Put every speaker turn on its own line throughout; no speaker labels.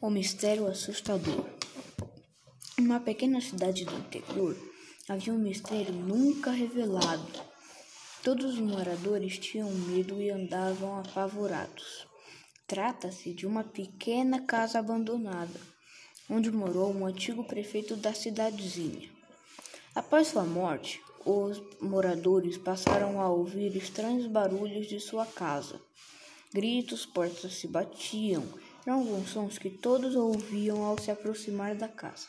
O mistério assustador. Em uma pequena cidade do interior havia um mistério nunca revelado. Todos os moradores tinham medo e andavam apavorados. Trata-se de uma pequena casa abandonada, onde morou um antigo prefeito da cidadezinha. Após sua morte, os moradores passaram a ouvir estranhos barulhos de sua casa. Gritos, portas se batiam eram alguns sons que todos ouviam ao se aproximar da casa.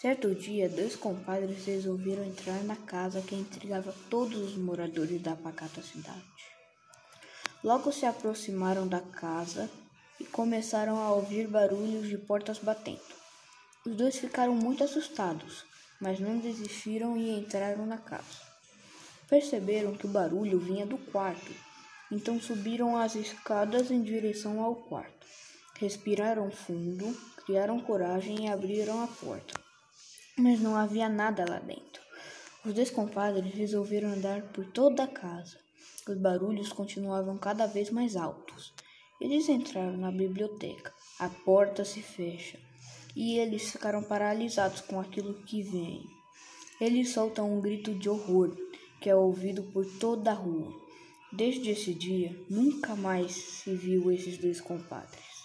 Certo dia, dois compadres resolveram entrar na casa que intrigava todos os moradores da pacata cidade. Logo se aproximaram da casa e começaram a ouvir barulhos de portas batendo. Os dois ficaram muito assustados, mas não desistiram e entraram na casa. Perceberam que o barulho vinha do quarto então subiram as escadas em direção ao quarto. Respiraram fundo, criaram coragem e abriram a porta. Mas não havia nada lá dentro. Os dois compadres resolveram andar por toda a casa. Os barulhos continuavam cada vez mais altos. Eles entraram na biblioteca. A porta se fecha e eles ficaram paralisados com aquilo que vem. Eles soltam um grito de horror que é ouvido por toda a rua. Desde esse dia, nunca mais se viu esses dois compadres.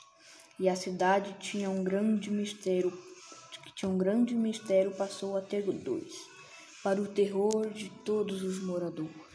E a cidade tinha um grande mistério, que tinha um grande mistério passou a ter dois, para o terror de todos os moradores.